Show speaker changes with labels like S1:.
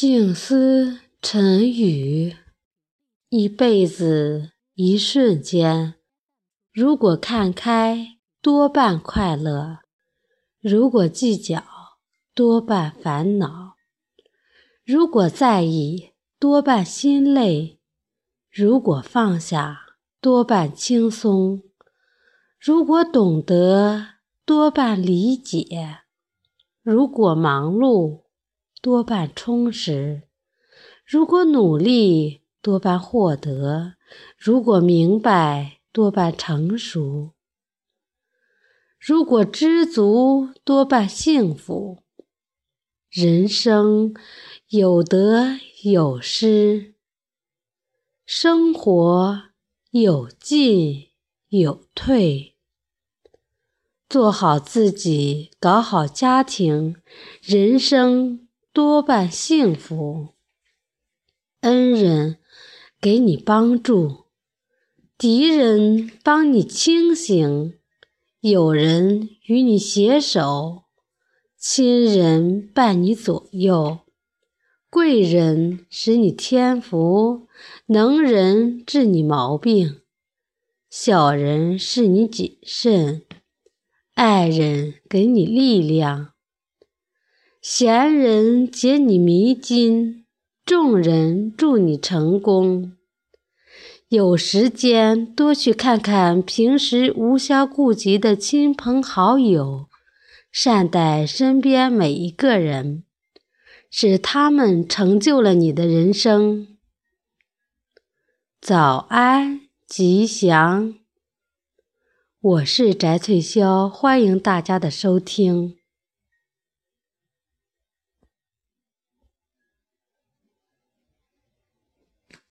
S1: 静思沉语，一辈子一瞬间。如果看开，多半快乐；如果计较，多半烦恼；如果在意，多半心累；如果放下，多半轻松；如果懂得，多半理解；如果忙碌，多半充实；如果努力，多半获得；如果明白，多半成熟；如果知足，多半幸福。人生有得有失，生活有进有退。做好自己，搞好家庭，人生。多半幸福，恩人给你帮助，敌人帮你清醒，友人与你携手，亲人伴你左右，贵人使你添福，能人治你毛病，小人是你谨慎，爱人给你力量。闲人解你迷津，众人祝你成功。有时间多去看看平时无暇顾及的亲朋好友，善待身边每一个人，使他们成就了你的人生。早安，吉祥！我是翟翠潇，欢迎大家的收听。